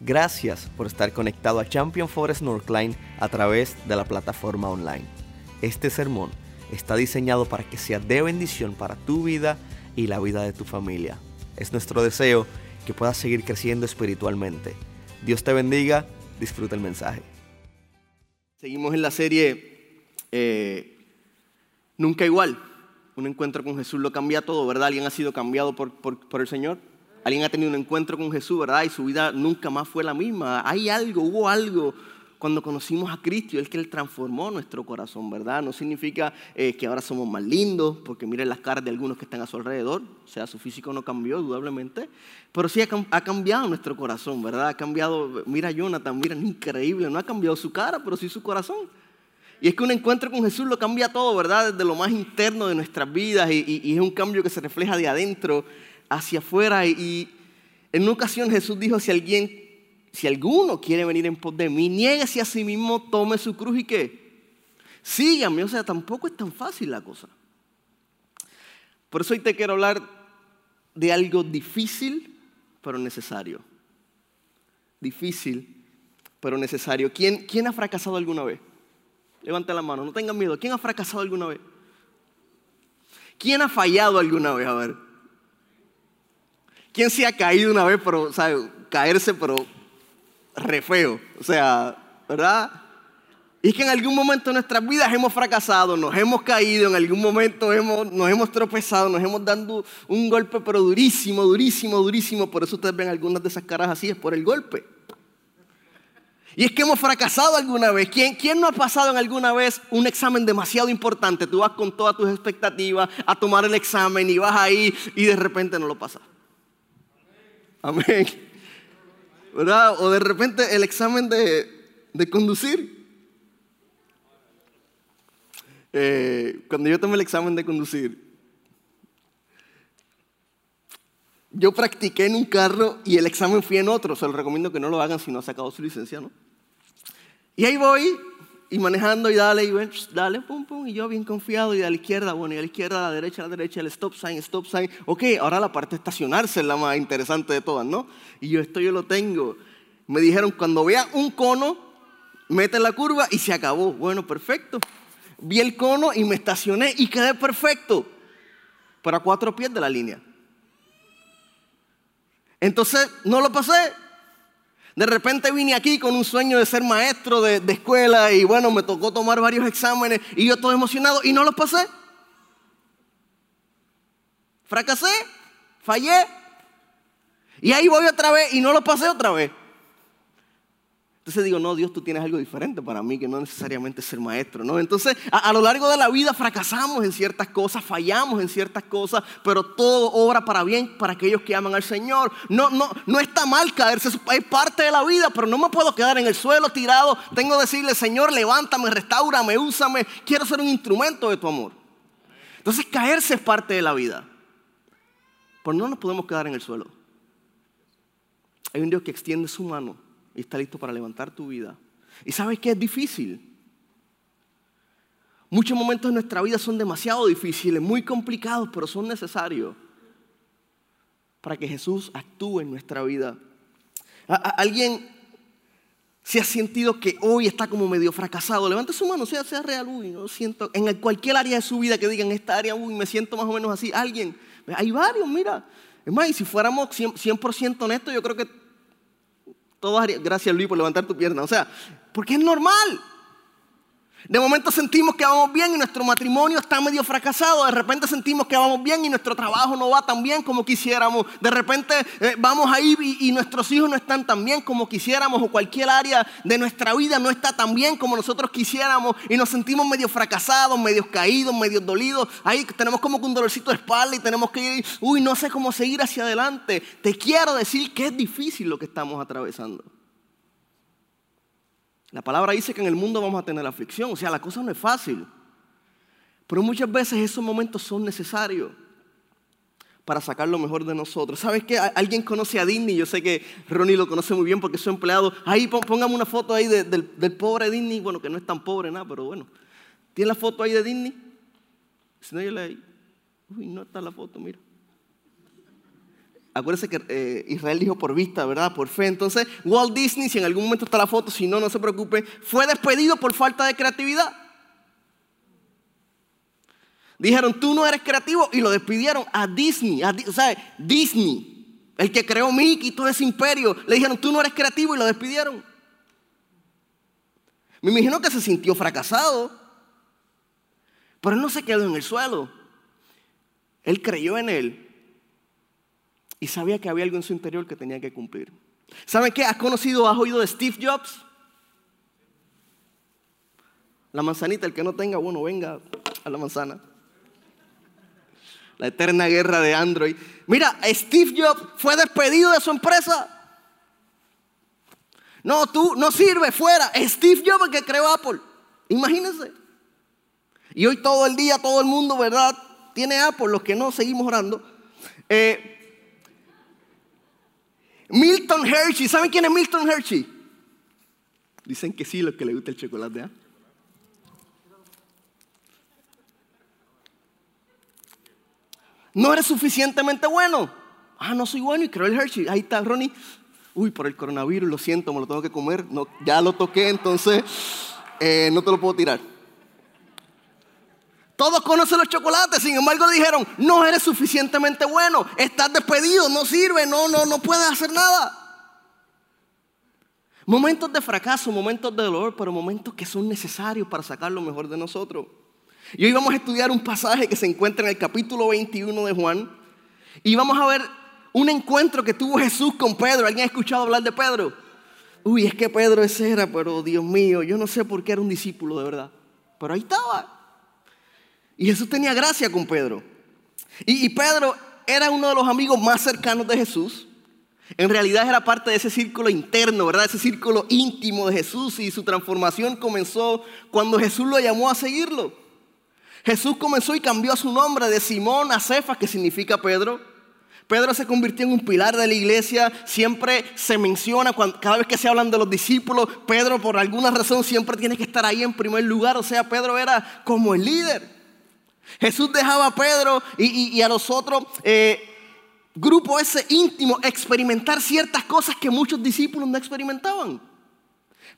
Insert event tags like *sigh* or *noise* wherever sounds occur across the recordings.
Gracias por estar conectado a Champion Forest Northline a través de la plataforma online. Este sermón está diseñado para que sea de bendición para tu vida y la vida de tu familia. Es nuestro deseo que puedas seguir creciendo espiritualmente. Dios te bendiga, disfruta el mensaje. Seguimos en la serie eh, Nunca igual. Un encuentro con Jesús lo cambia todo, ¿verdad? ¿Alguien ha sido cambiado por, por el Señor? Alguien ha tenido un encuentro con Jesús, ¿verdad? Y su vida nunca más fue la misma. Hay algo, hubo algo cuando conocimos a Cristo, es que Él transformó nuestro corazón, ¿verdad? No significa eh, que ahora somos más lindos, porque miren las caras de algunos que están a su alrededor, o sea, su físico no cambió, dudablemente, pero sí ha, cambiado nuestro corazón, ¿verdad? Ha cambiado, mira Jonathan, mira, increíble, no ha cambiado su cara, pero sí su corazón. Y es que un encuentro con Jesús lo cambia todo, ¿verdad? Desde lo más interno de nuestras vidas y, y es un cambio que se refleja de adentro hacia afuera. Y en una ocasión Jesús dijo, si alguien, si alguno quiere venir en pos de mí, niéguese a sí mismo, tome su cruz y qué. Sígame, o sea, tampoco es tan fácil la cosa. Por eso hoy te quiero hablar de algo difícil, pero necesario. Difícil, pero necesario. ¿Quién, quién ha fracasado alguna vez? Levanta la mano, no tengan miedo. ¿Quién ha fracasado alguna vez? ¿Quién ha fallado alguna vez? A ver. ¿Quién se ha caído una vez, pero, ¿sabe? Caerse, pero re feo. O sea, ¿verdad? Y es que en algún momento de nuestras vidas hemos fracasado, nos hemos caído, en algún momento hemos, nos hemos tropezado, nos hemos dado un golpe, pero durísimo, durísimo, durísimo. Por eso ustedes ven algunas de esas caras así, es por el golpe. Y es que hemos fracasado alguna vez. ¿Quién, ¿Quién, no ha pasado en alguna vez un examen demasiado importante? Tú vas con todas tus expectativas a tomar el examen y vas ahí y de repente no lo pasas. Amén. ¿Verdad? O de repente el examen de, conducir. Eh, cuando yo tomé el examen de conducir, yo practiqué en un carro y el examen fui en otro. Se lo recomiendo que no lo hagan si no ha sacado su licencia, ¿no? Y ahí voy, y manejando y dale, y ven, dale, pum, pum, y yo bien confiado, y a la izquierda, bueno, y a la izquierda, a la derecha, a la derecha, el stop sign, stop sign. Ok, ahora la parte de estacionarse es la más interesante de todas, ¿no? Y yo esto yo lo tengo. Me dijeron, cuando vea un cono, mete la curva y se acabó. Bueno, perfecto. Vi el cono y me estacioné y quedé perfecto. Pero a cuatro pies de la línea. Entonces, no lo pasé. De repente vine aquí con un sueño de ser maestro de, escuela y bueno, me tocó tomar varios exámenes y yo todo emocionado y no los pasé. Fracasé, fallé. Y ahí voy otra vez y no lo pasé otra vez. Entonces digo, no, Dios, tú tienes algo diferente para mí, que no necesariamente ser maestro, ¿no? Entonces, a, lo largo de la vida fracasamos en ciertas cosas, fallamos en ciertas cosas, pero todo obra para bien para aquellos que aman al Señor. No, no, no está mal caerse, es parte de la vida, pero no me puedo quedar en el suelo tirado. Tengo que decirle, Señor, levántame, restaurame, úsame, quiero ser un instrumento de tu amor. Entonces, caerse es parte de la vida. Pero no nos podemos quedar en el suelo. Hay un Dios que extiende su mano y está listo para levantar tu vida. Y sabes que es difícil. Muchos momentos de nuestra vida son demasiado difíciles, muy complicados, pero son necesarios para que Jesús actúe en nuestra vida. ¿Alguien se ha sentido que hoy está como medio fracasado? Levante su mano, sea, sea real, uy, no siento, en cualquier área de su vida que digan, esta área, uy, me siento más o menos así. Alguien, hay varios, mira. Es más, y si fuéramos 100% honestos, yo creo que todos gracias Luis por levantar tu pierna. O sea, porque es normal. De momento sentimos que vamos bien y nuestro matrimonio está medio fracasado. De repente sentimos que vamos bien y nuestro trabajo no va tan bien como quisiéramos. De repente eh, vamos ahí y, y, nuestros hijos no están tan bien como quisiéramos. O cualquier área de nuestra vida no está tan bien como nosotros quisiéramos. Y nos sentimos medio fracasados, medio caídos, medio dolidos. Ahí tenemos como que un dolorcito de espalda y tenemos que ir, uy, no sé cómo seguir hacia adelante. Te quiero decir que es difícil lo que estamos atravesando. La palabra dice que en el mundo vamos a tener aflicción, o sea, la cosa no es fácil. Pero muchas veces esos momentos son necesarios para sacar lo mejor de nosotros. ¿Sabes qué? Alguien conoce a Disney, yo sé que Ronnie lo conoce muy bien porque es su empleado. Ahí póngame una foto ahí del, pobre Disney, bueno, que no es tan pobre nada, pero bueno. ¿Tiene la foto ahí de Disney? Si no, yo le... Uy, no está la foto, mira. Acuérdense que eh, Israel dijo por vista, ¿verdad? Por fe. Entonces, Walt Disney, si en algún momento está la foto, si no, no se preocupe, fue despedido por falta de creatividad. Dijeron, tú no eres creativo y lo despidieron a Disney. o sea, Disney, el que creó Mickey y todo ese imperio, le dijeron, tú no eres creativo y lo despidieron. Me imagino que se sintió fracasado, pero él no se quedó en el suelo. Él creyó en él y sabía que había algo en su interior que tenía que cumplir. ¿Saben qué? ¿Has conocido, has oído de Steve Jobs? La manzanita, el que no tenga, bueno, venga a la manzana. La eterna guerra de Android. Mira, Steve Jobs fue despedido de su empresa. No, tú no sirve, fuera. Steve Jobs el que creó Apple. Imagínense. Y hoy todo el día, todo el mundo, ¿verdad? Tiene Apple, los que no seguimos orando. Eh, Milton Hershey, ¿saben quién es Milton Hershey? Dicen que sí, los que le gusta el chocolate. ¿ah? No eres suficientemente bueno. Ah, no soy bueno y creo el Hershey. Ahí está, Ronnie. Uy, por el coronavirus, lo siento, me lo tengo que comer. No, ya lo toqué, entonces eh, no te lo puedo tirar. Todos conocen los chocolates, sin embargo dijeron, no eres suficientemente bueno, estás despedido, no sirve, no, no, no puedes hacer nada. Momentos de fracaso, momentos de dolor, pero momentos que son necesarios para sacar lo mejor de nosotros. Y hoy vamos a estudiar un pasaje que se encuentra en el capítulo 21 de Juan. Y vamos a ver un encuentro que tuvo Jesús con Pedro. ¿Alguien ha escuchado hablar de Pedro? Uy, es que Pedro ese era, pero Dios mío, yo no sé por qué era un discípulo de verdad. Pero ahí estaba. Y Jesús tenía gracia con Pedro. Y, Pedro era uno de los amigos más cercanos de Jesús. En realidad era parte de ese círculo interno, ¿verdad? Ese círculo íntimo de Jesús y su transformación comenzó cuando Jesús lo llamó a seguirlo. Jesús comenzó y cambió su nombre de Simón a Cefas, que significa Pedro. Pedro se convirtió en un pilar de la iglesia. Siempre se menciona, cada vez que se hablan de los discípulos, Pedro por alguna razón siempre tiene que estar ahí en primer lugar. O sea, Pedro era como el líder. Jesús dejaba a Pedro y, a los otros eh, grupo ese íntimo experimentar ciertas cosas que muchos discípulos no experimentaban.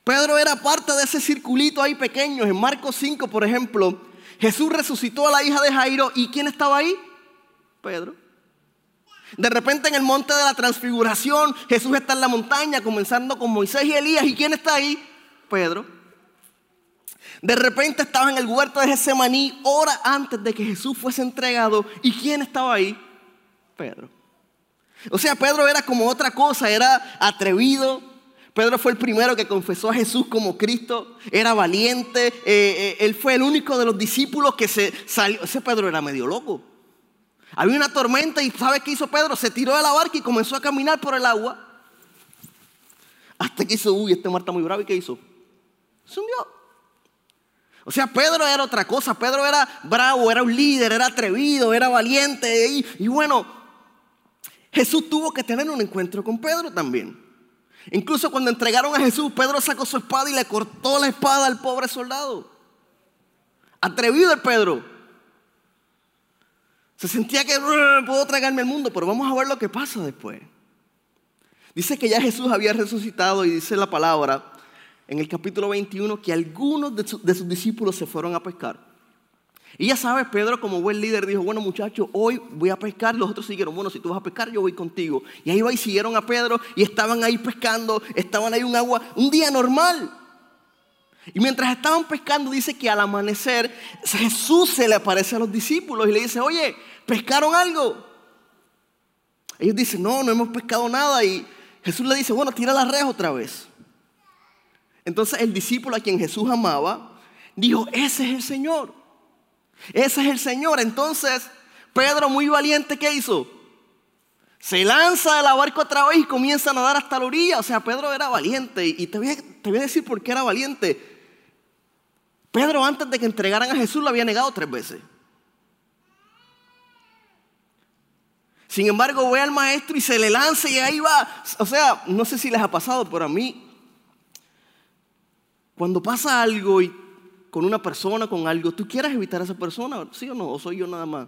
Pedro era parte de ese circulito ahí pequeño. En Marcos 5, por ejemplo, Jesús resucitó a la hija de Jairo. ¿Y quién estaba ahí? Pedro. De repente en el monte de la transfiguración, Jesús está en la montaña, comenzando con Moisés y Elías. ¿Y quién está ahí? Pedro. De repente estaba en el huerto de Getsemaní, hora antes de que Jesús fuese entregado. ¿Y quién estaba ahí? Pedro. O sea, Pedro era como otra cosa, era atrevido. Pedro fue el primero que confesó a Jesús como Cristo, era valiente, eh, eh, él fue el único de los discípulos que se salió. Ese Pedro era medio loco. Había una tormenta y ¿sabe qué hizo Pedro? Se tiró de la barca y comenzó a caminar por el agua. Hasta que hizo, uy, este mar está muy bravo. ¿Y qué hizo? Se hundió. O sea, Pedro era otra cosa. Pedro era bravo, era un líder, era atrevido, era valiente. Y, bueno, Jesús tuvo que tener un encuentro con Pedro también. Incluso cuando entregaron a Jesús, Pedro sacó su espada y le cortó la espada al pobre soldado. Atrevido el Pedro. Se sentía que puedo tragarme el mundo, pero vamos a ver lo que pasa después. Dice que ya Jesús había resucitado y dice la palabra en el capítulo 21 que algunos de, sus discípulos se fueron a pescar. Y ya sabes, Pedro como buen líder dijo, bueno muchachos, hoy voy a pescar. Los otros siguieron, bueno, si tú vas a pescar, yo voy contigo. Y ahí va y siguieron a Pedro y estaban ahí pescando, estaban ahí un agua, un día normal. Y mientras estaban pescando, dice que al amanecer Jesús se le aparece a los discípulos y le dice, oye, ¿pescaron algo? Ellos dicen, no, no hemos pescado nada. Y Jesús le dice, bueno, tira la red otra vez. Entonces el discípulo a quien Jesús amaba dijo, ese es el Señor. Ese es el Señor. Entonces Pedro muy valiente, ¿qué hizo? Se lanza de la barca otra vez y comienza a nadar hasta la orilla. O sea, Pedro era valiente. Y te voy, a, decir por qué era valiente. Pedro antes de que entregaran a Jesús lo había negado tres veces. Sin embargo, ve al maestro y se le lanza y ahí va. O sea, no sé si les ha pasado, pero a mí cuando pasa algo y con una persona, con algo, ¿tú quieres evitar a esa persona? ¿Sí o no? ¿O soy yo nada más?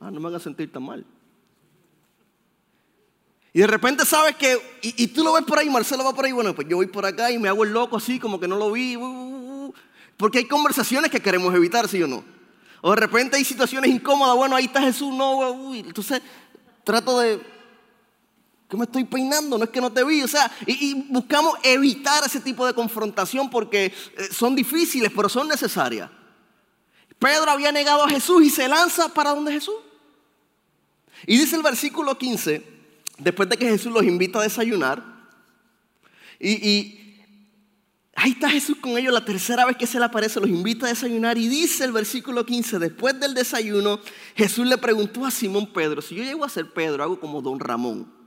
Ah, no me hagan sentir tan mal. Y de repente sabes que, y, tú lo ves por ahí, Marcelo va por ahí, bueno, pues yo voy por acá y me hago el loco así, como que no lo vi. Uh, uh, uh, porque hay conversaciones que queremos evitar, ¿sí o no? O de repente hay situaciones incómodas, bueno, ahí está Jesús, no, entonces trato de, que me estoy peinando, no es que no te vi, o sea, y, buscamos evitar ese tipo de confrontación porque eh, son difíciles, pero son necesarias. Pedro había negado a Jesús y se lanza para donde Jesús. Y dice el versículo 15, después de que Jesús los invita a desayunar, y, ahí está Jesús con ellos la tercera vez que se le aparece, los invita a desayunar, y dice el versículo 15, después del desayuno, Jesús le preguntó a Simón Pedro, si yo llego a ser Pedro, hago como don Ramón.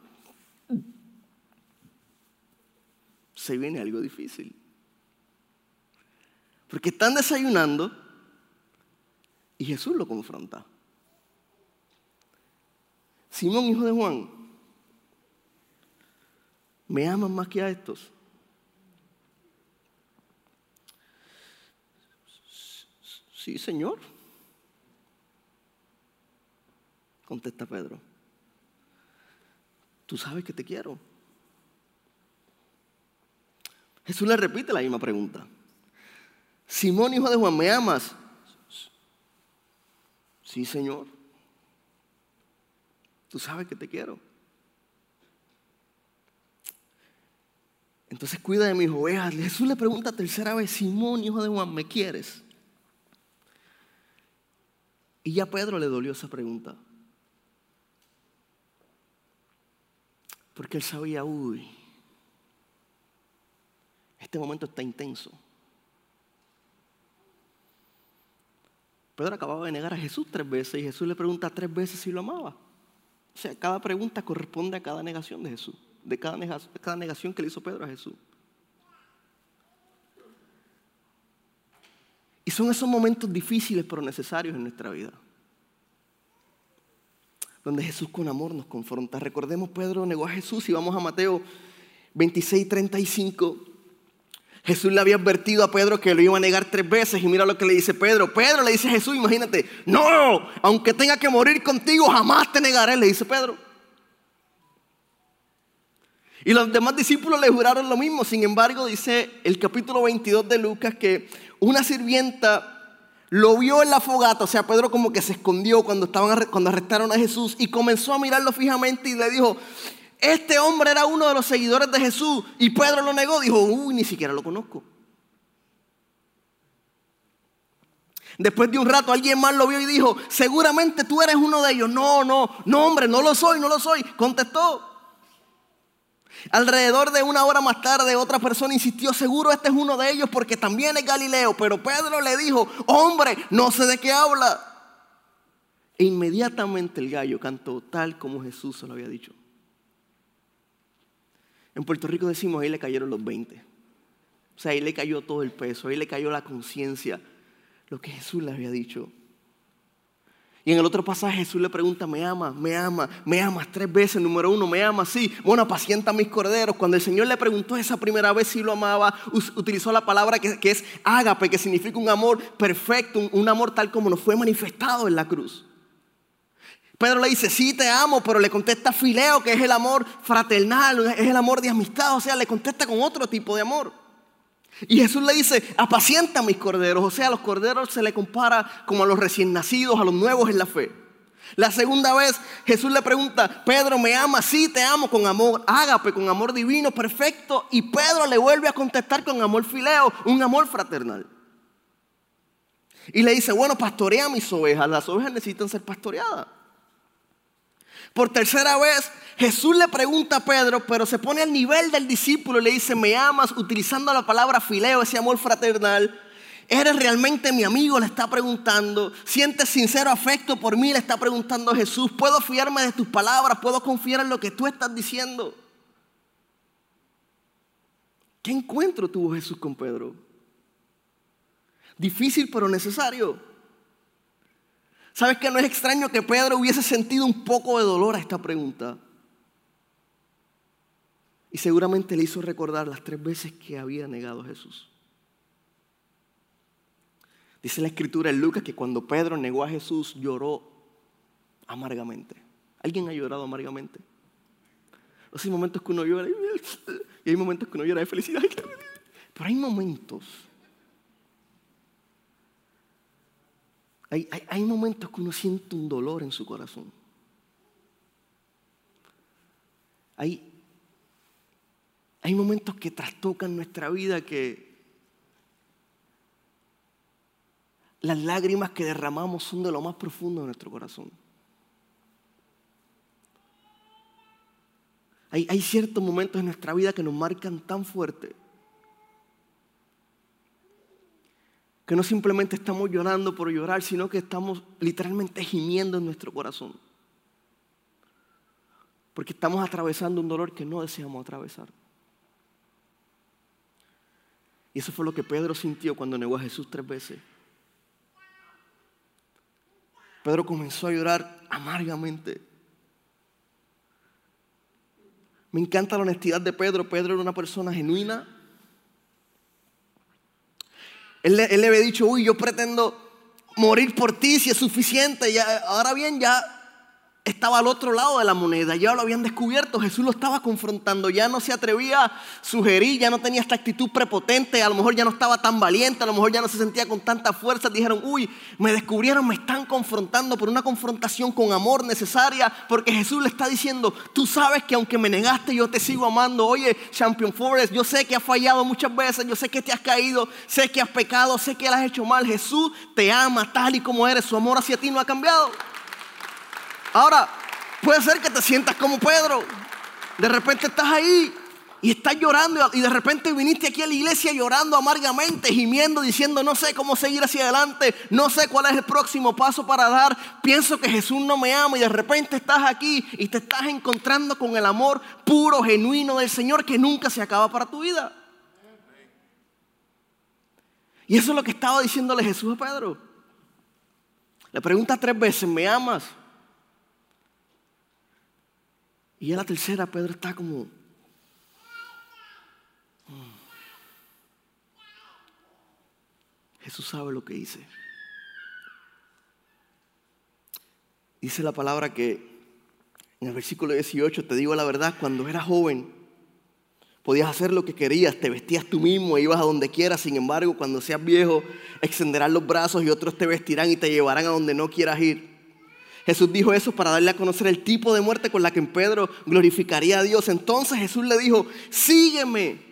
Se viene algo difícil. Porque están desayunando y Jesús lo confronta. Simón, hijo de Juan, ¿me aman más que a estos? Sí, Señor. Contesta Pedro. Tú sabes que te quiero. Jesús le repite la misma pregunta. Simón, hijo de Juan, ¿me amas? Sí, Señor. Tú sabes que te quiero. Entonces cuida de mis ovejas. Jesús le pregunta tercera vez, Simón, hijo de Juan, ¿me quieres? Y ya Pedro le dolió esa pregunta. Porque él sabía, uy, este momento está intenso. Pedro acababa de negar a Jesús tres veces y Jesús le pregunta tres veces si lo amaba. O sea, cada pregunta corresponde a cada negación de Jesús, de cada, negación, cada negación que le hizo Pedro a Jesús. Y son esos momentos difíciles pero necesarios en nuestra vida. Donde Jesús con amor nos confronta. Recordemos, Pedro negó a Jesús y vamos a Mateo 26, 35. Jesús le había advertido a Pedro que lo iba a negar tres veces y mira lo que le dice Pedro. Pedro le dice a Jesús, imagínate, no, aunque tenga que morir contigo, jamás te negaré, le dice Pedro. Y los demás discípulos le juraron lo mismo. Sin embargo, dice el capítulo 22 de Lucas que una sirvienta lo vio en la fogata, o sea, Pedro como que se escondió cuando, estaban, cuando arrestaron a Jesús y comenzó a mirarlo fijamente y le dijo, este hombre era uno de los seguidores de Jesús y Pedro lo negó. Dijo, uy, ni siquiera lo conozco. Después de un rato alguien más lo vio y dijo, seguramente tú eres uno de ellos. No, no, no hombre, no lo soy, no lo soy. Contestó. Alrededor de una hora más tarde otra persona insistió, seguro este es uno de ellos porque también es Galileo. Pero Pedro le dijo, hombre, no sé de qué habla. E inmediatamente el gallo cantó tal como Jesús se lo había dicho. En Puerto Rico decimos, ahí le cayeron los 20. O sea, ahí le cayó todo el peso, ahí le cayó la conciencia, lo que Jesús le había dicho. Y en el otro pasaje Jesús le pregunta, ¿me amas? ¿Me amas? ¿Me amas? Tres veces, número uno, ¿me amas? Sí. Bueno, apacienta mis corderos. Cuando el Señor le preguntó esa primera vez si lo amaba, utilizó la palabra que, es ágape, que significa un amor perfecto, un amor tal como nos fue manifestado en la cruz. Pedro le dice, sí te amo, pero le contesta fileo, que es el amor fraternal, es el amor de amistad, o sea, le contesta con otro tipo de amor. Y Jesús le dice, apacienta mis corderos, o sea, los corderos se le compara como a los recién nacidos, a los nuevos en la fe. La segunda vez Jesús le pregunta, Pedro, ¿me ama? Sí, te amo con amor ágape, con amor divino, perfecto. Y Pedro le vuelve a contestar con amor fileo, un amor fraternal. Y le dice, bueno, pastorea mis ovejas, las ovejas necesitan ser pastoreadas. Por tercera vez, Jesús le pregunta a Pedro, pero se pone al nivel del discípulo y le dice, me amas, utilizando la palabra fileo, ese amor fraternal. ¿Eres realmente mi amigo? Le está preguntando. ¿Sientes sincero afecto por mí? Le está preguntando Jesús. ¿Puedo fiarme de tus palabras? ¿Puedo confiar en lo que tú estás diciendo? ¿Qué encuentro tuvo Jesús con Pedro? Difícil pero necesario. ¿Sabes que no es extraño que Pedro hubiese sentido un poco de dolor a esta pregunta? Y seguramente le hizo recordar las tres veces que había negado a Jesús. Dice la escritura en Lucas que cuando Pedro negó a Jesús lloró amargamente. ¿Alguien ha llorado amargamente? Hay momentos que uno llora y hay momentos que uno llora de felicidad. *laughs* Pero hay momentos. Hay, hay, momentos que uno siente un dolor en su corazón. Hay, hay momentos que trastocan nuestra vida que las lágrimas que derramamos son de lo más profundo de nuestro corazón. Hay, hay ciertos momentos en nuestra vida que nos marcan tan fuerte que no simplemente estamos llorando por llorar, sino que estamos literalmente gimiendo en nuestro corazón. Porque estamos atravesando un dolor que no deseamos atravesar. Y eso fue lo que Pedro sintió cuando negó a Jesús tres veces. Pedro comenzó a llorar amargamente. Me encanta la honestidad de Pedro. Pedro era una persona genuina. Él, le había dicho, uy, yo pretendo morir por ti si es suficiente. Ya, ahora bien, ya estaba al otro lado de la moneda, ya lo habían descubierto, Jesús lo estaba confrontando, ya no se atrevía a sugerir, ya no tenía esta actitud prepotente, a lo mejor ya no estaba tan valiente, a lo mejor ya no se sentía con tanta fuerza, dijeron, uy, me descubrieron, me están confrontando por una confrontación con amor necesaria, porque Jesús le está diciendo, tú sabes que aunque me negaste, yo te sigo amando, oye, Champion Forest, yo sé que has fallado muchas veces, yo sé que te has caído, sé que has pecado, sé que has hecho mal, Jesús te ama tal y como eres, su amor hacia ti no ha cambiado. Ahora, puede ser que te sientas como Pedro. De repente estás ahí y estás llorando y de repente viniste aquí a la iglesia llorando amargamente, gimiendo, diciendo no sé cómo seguir hacia adelante, no sé cuál es el próximo paso para dar, pienso que Jesús no me ama y de repente estás aquí y te estás encontrando con el amor puro, genuino del Señor que nunca se acaba para tu vida. Y eso es lo que estaba diciéndole Jesús a Pedro. Le pregunta tres veces, ¿me amas? Y a la tercera Pedro está como... Mm. Jesús sabe lo que hice. Dice la palabra que en el versículo 18 te digo la verdad, cuando eras joven podías hacer lo que querías, te vestías tú mismo e ibas a donde quieras, sin embargo cuando seas viejo extenderás los brazos y otros te vestirán y te llevarán a donde no quieras ir. Jesús dijo eso para darle a conocer el tipo de muerte con la que Pedro glorificaría a Dios. Entonces Jesús le dijo, sígueme.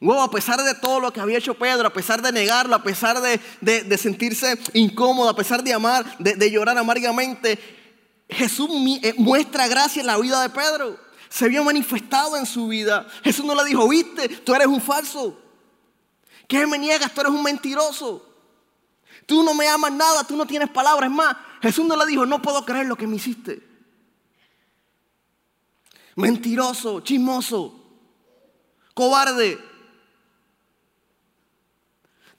Luego, a pesar de todo lo que había hecho Pedro, a pesar de negarlo, a pesar de, sentirse incómodo, a pesar de amar, de, llorar amargamente, Jesús eh, muestra gracia en la vida de Pedro. Se había manifestado en su vida. Jesús no le dijo, viste, tú eres un falso. ¿Qué me niegas? Tú eres un mentiroso. Tú no me amas nada, tú no tienes palabras. más, Jesús no le dijo, no puedo creer lo que me hiciste. Mentiroso, chismoso, cobarde.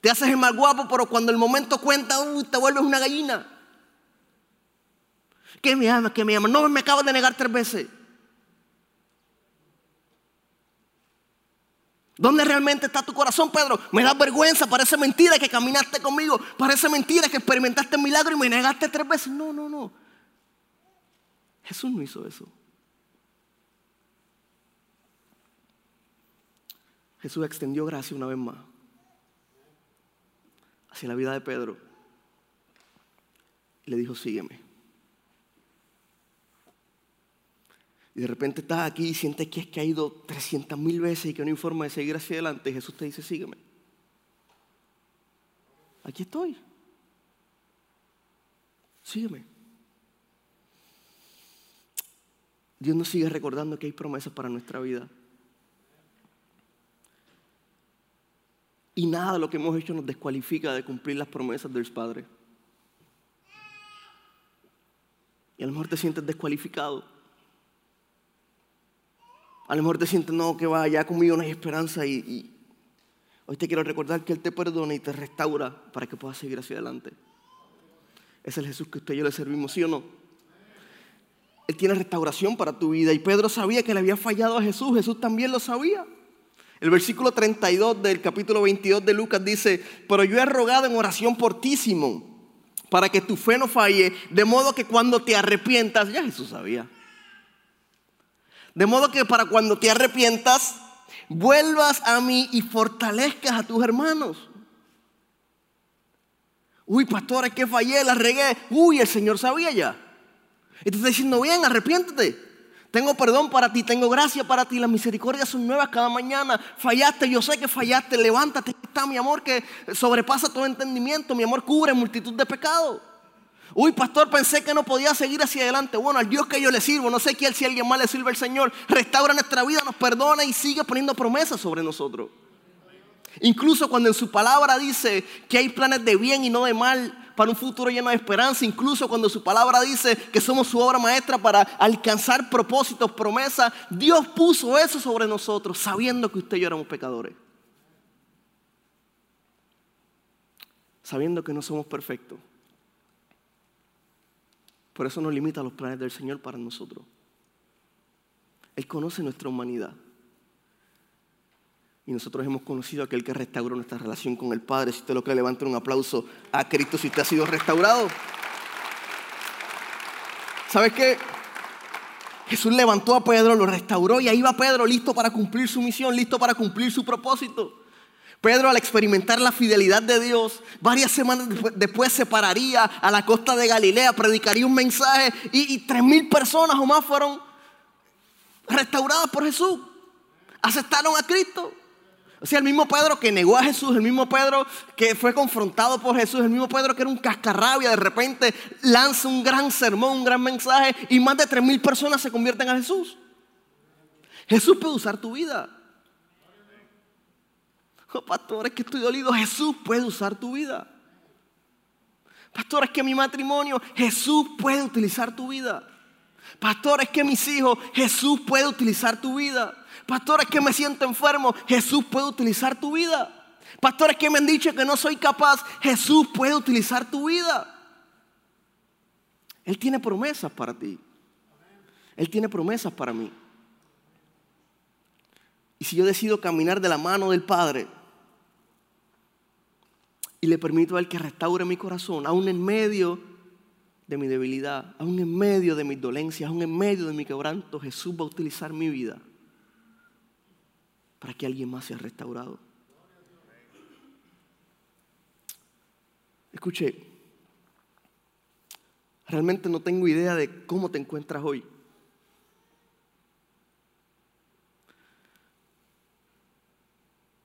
Te haces el más guapo, pero cuando el momento cuenta, te vuelves una gallina. ¿Qué me ama? ¿Qué me ama? No me acabas de negar tres veces. ¿Dónde realmente está tu corazón, Pedro? Me da vergüenza, parece mentira que caminaste conmigo, parece mentira que experimentaste milagro y me negaste tres veces. No, no, no. Jesús no hizo eso. Jesús extendió gracia una vez más hacia la vida de Pedro y le dijo, sígueme. Y de repente estás aquí y sientes que has caído 300 mil veces y que no hay forma de seguir hacia adelante, Jesús te dice, sígueme. Aquí estoy. Sígueme. Dios nos sigue recordando que hay promesas para nuestra vida. Y nada de lo que hemos hecho nos descualifica de cumplir las promesas del Padre. Y a lo mejor te sientes descualificado. A lo mejor te sientes, no, que va, ya conmigo no hay esperanza y, hoy te quiero recordar que Él te perdona y te restaura para que puedas seguir hacia adelante. Es el Jesús que usted y yo le servimos, ¿sí o no? Él tiene restauración para tu vida y Pedro sabía que le había fallado a Jesús, Jesús también lo sabía. El versículo 32 del capítulo 22 de Lucas dice, pero yo he rogado en oración por ti, Simón, para que tu fe no falle, de modo que cuando te arrepientas, ya Jesús sabía. De modo que para cuando te arrepientas, vuelvas a mí y fortalezcas a tus hermanos. Uy, pastor, es que fallé, la regué. Uy, el Señor sabía ya. Y te está diciendo, bien, arrepiéntete. Tengo perdón para ti, tengo gracia para ti, las misericordias son nuevas cada mañana. Fallaste, yo sé que fallaste, levántate, está mi amor que sobrepasa todo entendimiento, mi amor cubre multitud de pecados. Uy, pastor, pensé que no podía seguir hacia adelante. Bueno, al Dios que yo le sirvo, no sé quién, si alguien más le sirve al Señor, restaura nuestra vida, nos perdona y sigue poniendo promesas sobre nosotros. Incluso cuando en su palabra dice que hay planes de bien y no de mal para un futuro lleno de esperanza, incluso cuando su palabra dice que somos su obra maestra para alcanzar propósitos, promesas, Dios puso eso sobre nosotros sabiendo que usted y yo éramos pecadores. Sabiendo que no somos perfectos. Por eso nos limita los planes del Señor para nosotros. Él conoce nuestra humanidad. Y nosotros hemos conocido a aquel que restauró nuestra relación con el Padre. Si usted lo que levanta un aplauso a Cristo si usted ha sido restaurado. ¿Sabes qué? Jesús levantó a Pedro, lo restauró y ahí va Pedro listo para cumplir su misión, listo para cumplir su propósito. Pedro al experimentar la fidelidad de Dios, varias semanas después se pararía a la costa de Galilea, predicaría un mensaje y, tres mil personas o más fueron restauradas por Jesús. Aceptaron a Cristo. O sea, el mismo Pedro que negó a Jesús, el mismo Pedro que fue confrontado por Jesús, el mismo Pedro que era un cascarrabia, de repente lanza un gran sermón, un gran mensaje y más de tres mil personas se convierten a Jesús. Jesús puede usar tu vida. *laughs* Pastor, es que estoy dolido. Jesús puede usar tu vida. Pastor, es que mi matrimonio, Jesús puede utilizar tu vida. Pastor, es que mis hijos, Jesús puede utilizar tu vida. Pastor, es que me siento enfermo, Jesús puede utilizar tu vida. Pastor, es que me han dicho que no soy capaz, Jesús puede utilizar tu vida. Él tiene promesas para ti. Él tiene promesas para mí. Y si yo decido caminar de la mano del Padre, y le permito a Él que restaure mi corazón, aún en medio de mi debilidad, aún en medio de mis dolencias, aún en medio de mi quebranto, Jesús va a utilizar mi vida para que alguien más sea restaurado. Escuche, realmente no tengo idea de cómo te encuentras hoy.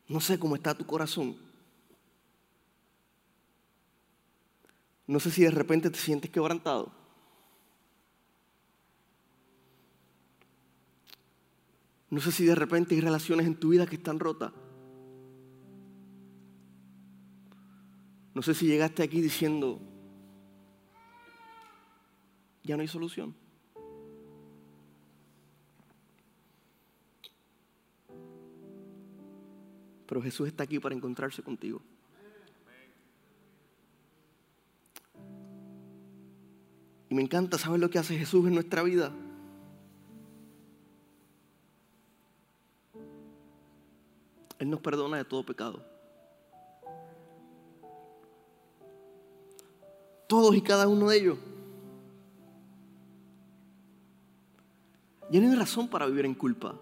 No sé cómo está tu corazón. No sé si de repente te sientes quebrantado. No sé si de repente hay relaciones en tu vida que están rotas. No sé si llegaste aquí diciendo, ya no hay solución. Pero Jesús está aquí para encontrarse contigo. Me encanta saber lo que hace Jesús en nuestra vida. Él nos perdona de todo pecado. Todos y cada uno de ellos. Ya no hay razón para vivir en culpa.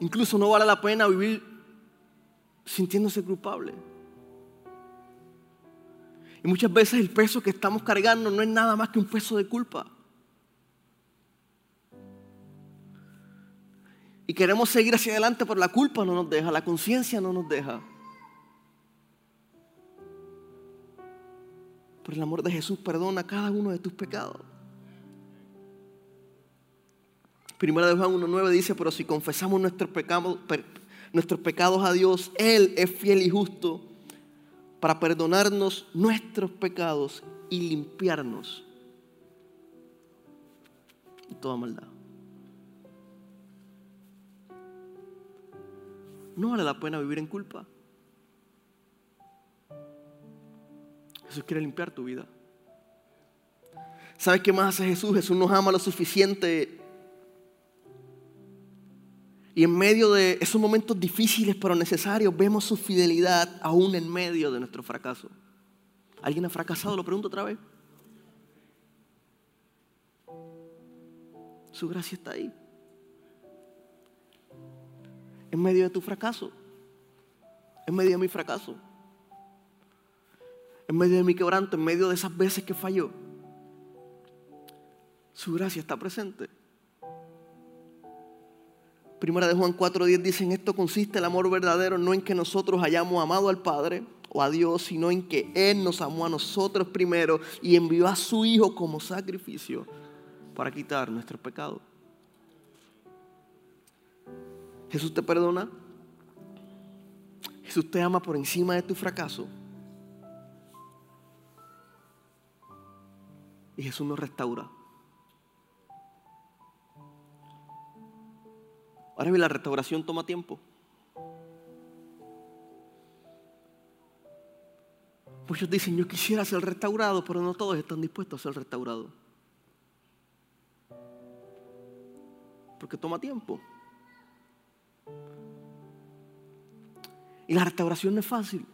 Incluso no vale la pena vivir sintiéndose culpable. Y muchas veces el peso que estamos cargando no es nada más que un peso de culpa. Y queremos seguir hacia adelante, pero la culpa no nos deja, la conciencia no nos deja. Por el amor de Jesús perdona cada uno de tus pecados. Primera de Juan 1.9 dice, pero si confesamos nuestros pecados, nuestros pecados a Dios, Él es fiel y justo para perdonarnos nuestros pecados y limpiarnos de toda maldad. No vale la pena vivir en culpa. Jesús quiere limpiar tu vida. ¿Sabes qué más hace Jesús? Jesús nos ama lo suficiente y en medio de esos momentos difíciles pero necesarios, vemos su fidelidad aún en medio de nuestro fracaso. ¿Alguien ha fracasado? Lo pregunto otra vez. Su gracia está ahí. En medio de tu fracaso. En medio de mi fracaso. En medio de mi quebranto. En medio de esas veces que falló. Su gracia está presente. Primera de Juan 4:10 dice, en esto consiste el amor verdadero, no en que nosotros hayamos amado al Padre o a Dios, sino en que Él nos amó a nosotros primero y envió a su Hijo como sacrificio para quitar nuestro pecado. Jesús te perdona. Jesús te ama por encima de tu fracaso. Y Jesús nos restaura. Ahora bien, la restauración toma tiempo. Muchos dicen, yo quisiera ser restaurado, pero no todos están dispuestos a ser restaurados. Porque toma tiempo. Y la restauración no es fácil.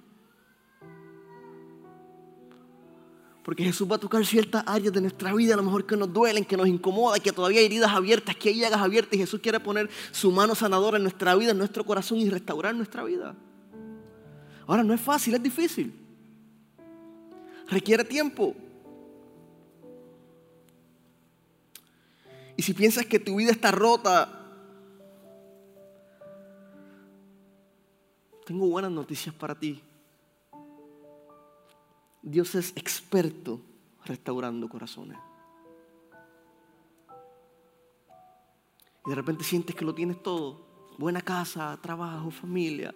Porque Jesús va a tocar ciertas áreas de nuestra vida, a lo mejor que nos duelen, que nos incomodan, que todavía hay heridas abiertas, que hay llagas abiertas. Y Jesús quiere poner su mano sanadora en nuestra vida, en nuestro corazón y restaurar nuestra vida. Ahora no es fácil, es difícil. Requiere tiempo. Y si piensas que tu vida está rota, tengo buenas noticias para ti. Dios es experto restaurando corazones. Y de repente sientes que lo tienes todo. Buena casa, trabajo, familia.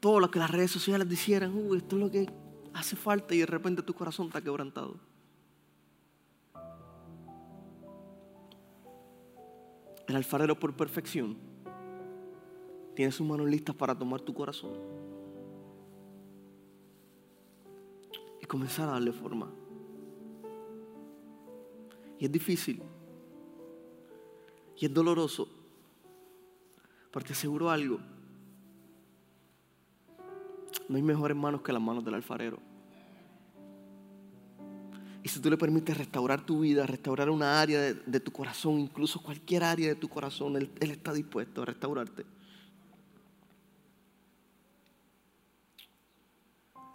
Todo lo que las redes sociales dijeran, uy, esto es lo que hace falta y de repente tu corazón está quebrantado. El alfarero por perfección tiene sus manos listas para tomar tu corazón comenzar a darle forma. Y es difícil. Y es doloroso. Pero te aseguro algo. No hay mejores manos que las manos del alfarero. Y si tú le permites restaurar tu vida, restaurar una área de, tu corazón, incluso cualquier área de tu corazón, él, él está dispuesto a restaurarte.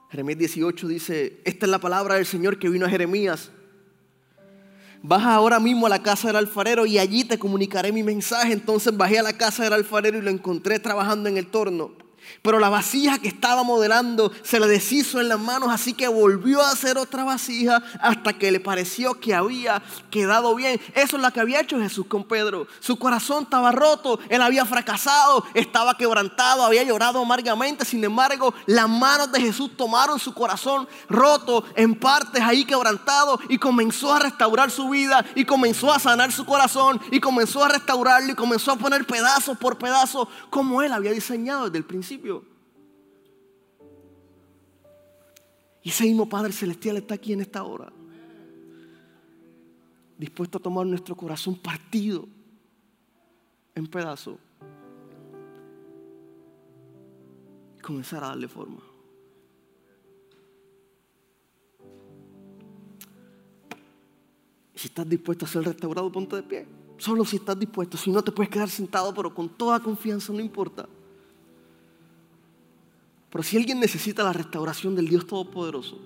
Jeremías 18 dice, esta es la palabra del Señor que vino a Jeremías. Baja ahora mismo a la casa del alfarero y allí te comunicaré mi mensaje. Entonces bajé a la casa del alfarero y lo encontré trabajando en el torno. Pero la vasija que estaba modelando se le deshizo en las manos, así que volvió a hacer otra vasija hasta que le pareció que había quedado bien. Eso es lo que había hecho Jesús con Pedro. Su corazón estaba roto, él había fracasado, estaba quebrantado, había llorado amargamente. Sin embargo, las manos de Jesús tomaron su corazón roto en partes ahí quebrantado y comenzó a restaurar su vida y comenzó a sanar su corazón y comenzó a restaurarlo y comenzó a poner pedazo por pedazo como él había diseñado desde el principio. Y ese mismo Padre Celestial está aquí en esta hora. Dispuesto a tomar nuestro corazón partido en pedazos. Y comenzar a darle forma. Si estás dispuesto a ser restaurado, ponte de pie. Solo si estás dispuesto. Si no, te puedes quedar sentado, pero con toda confianza, no importa. Pero si alguien necesita la restauración del Dios Todopoderoso,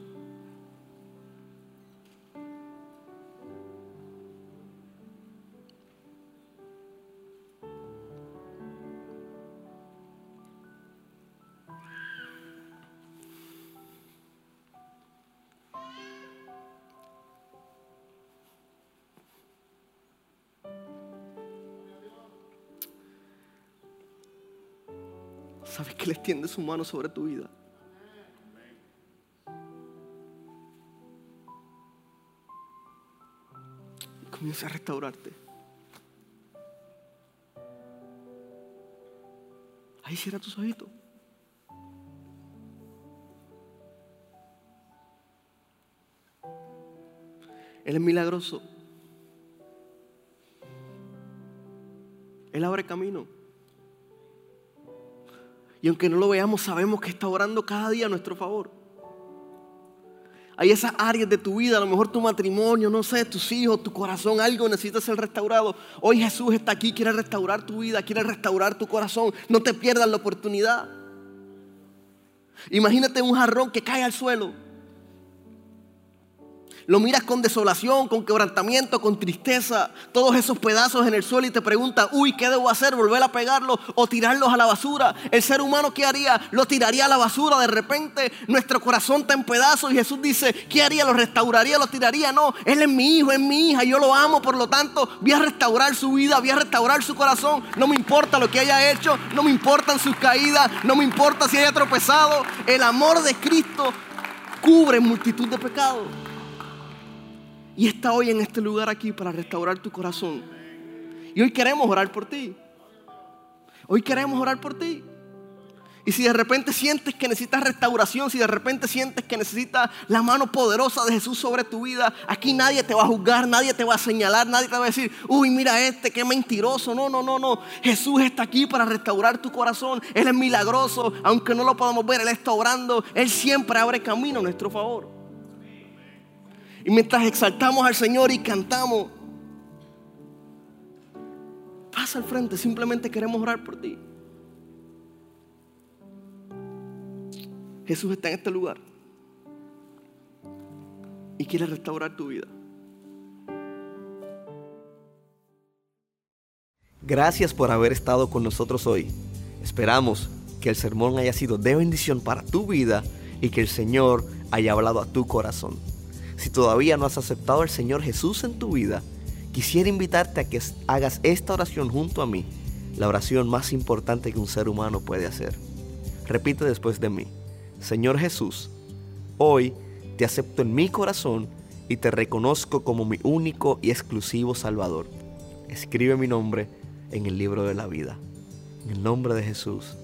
extiende su mano sobre tu vida. Comienza a restaurarte. Ahí cierra tus ojitos. Él es milagroso. Él abre camino. Y aunque no lo veamos, sabemos que está orando cada día a nuestro favor. Hay esas áreas de tu vida, a lo mejor tu matrimonio, no sé, tus hijos, tu corazón, algo necesita ser restaurado. Hoy Jesús está aquí, quiere restaurar tu vida, quiere restaurar tu corazón. No te pierdas la oportunidad. Imagínate un jarrón que cae al suelo lo miras con desolación, con quebrantamiento, con tristeza, todos esos pedazos en el suelo y te preguntas, uy, ¿qué debo hacer? ¿Volver a pegarlos o tirarlos a la basura? El ser humano, ¿qué haría? Lo tiraría a la basura. De repente nuestro corazón está en pedazos y Jesús dice, ¿qué haría? ¿Lo restauraría? ¿Lo tiraría? No, Él es mi hijo, es mi hija, yo lo amo, por lo tanto voy a restaurar su vida, voy a restaurar su corazón. No me importa lo que haya hecho, no me importan sus caídas, no me importa si haya tropezado. El amor de Cristo cubre multitud de pecados. Y está hoy en este lugar aquí para restaurar tu corazón. Y hoy queremos orar por ti. Hoy queremos orar por ti. Y si de repente sientes que necesitas restauración, si de repente sientes que necesitas la mano poderosa de Jesús sobre tu vida, aquí nadie te va a juzgar, nadie te va a señalar, nadie te va a decir, uy, mira este, qué mentiroso. No, no, no, no. Jesús está aquí para restaurar tu corazón. Él es milagroso, aunque no lo podamos ver, Él está orando. Él siempre abre camino a nuestro favor. Y mientras exaltamos al Señor y cantamos, pasa al frente, simplemente queremos orar por ti. Jesús está en este lugar y quiere restaurar tu vida. Gracias por haber estado con nosotros hoy. Esperamos que el sermón haya sido de bendición para tu vida y que el Señor haya hablado a tu corazón. Si todavía no has aceptado al Señor Jesús en tu vida, quisiera invitarte a que hagas esta oración junto a mí, la oración más importante que un ser humano puede hacer. Repite después de mí, Señor Jesús, hoy te acepto en mi corazón y te reconozco como mi único y exclusivo Salvador. Escribe mi nombre en el libro de la vida. En el nombre de Jesús.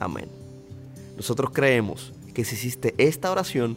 Amén. Nosotros creemos que si hiciste esta oración,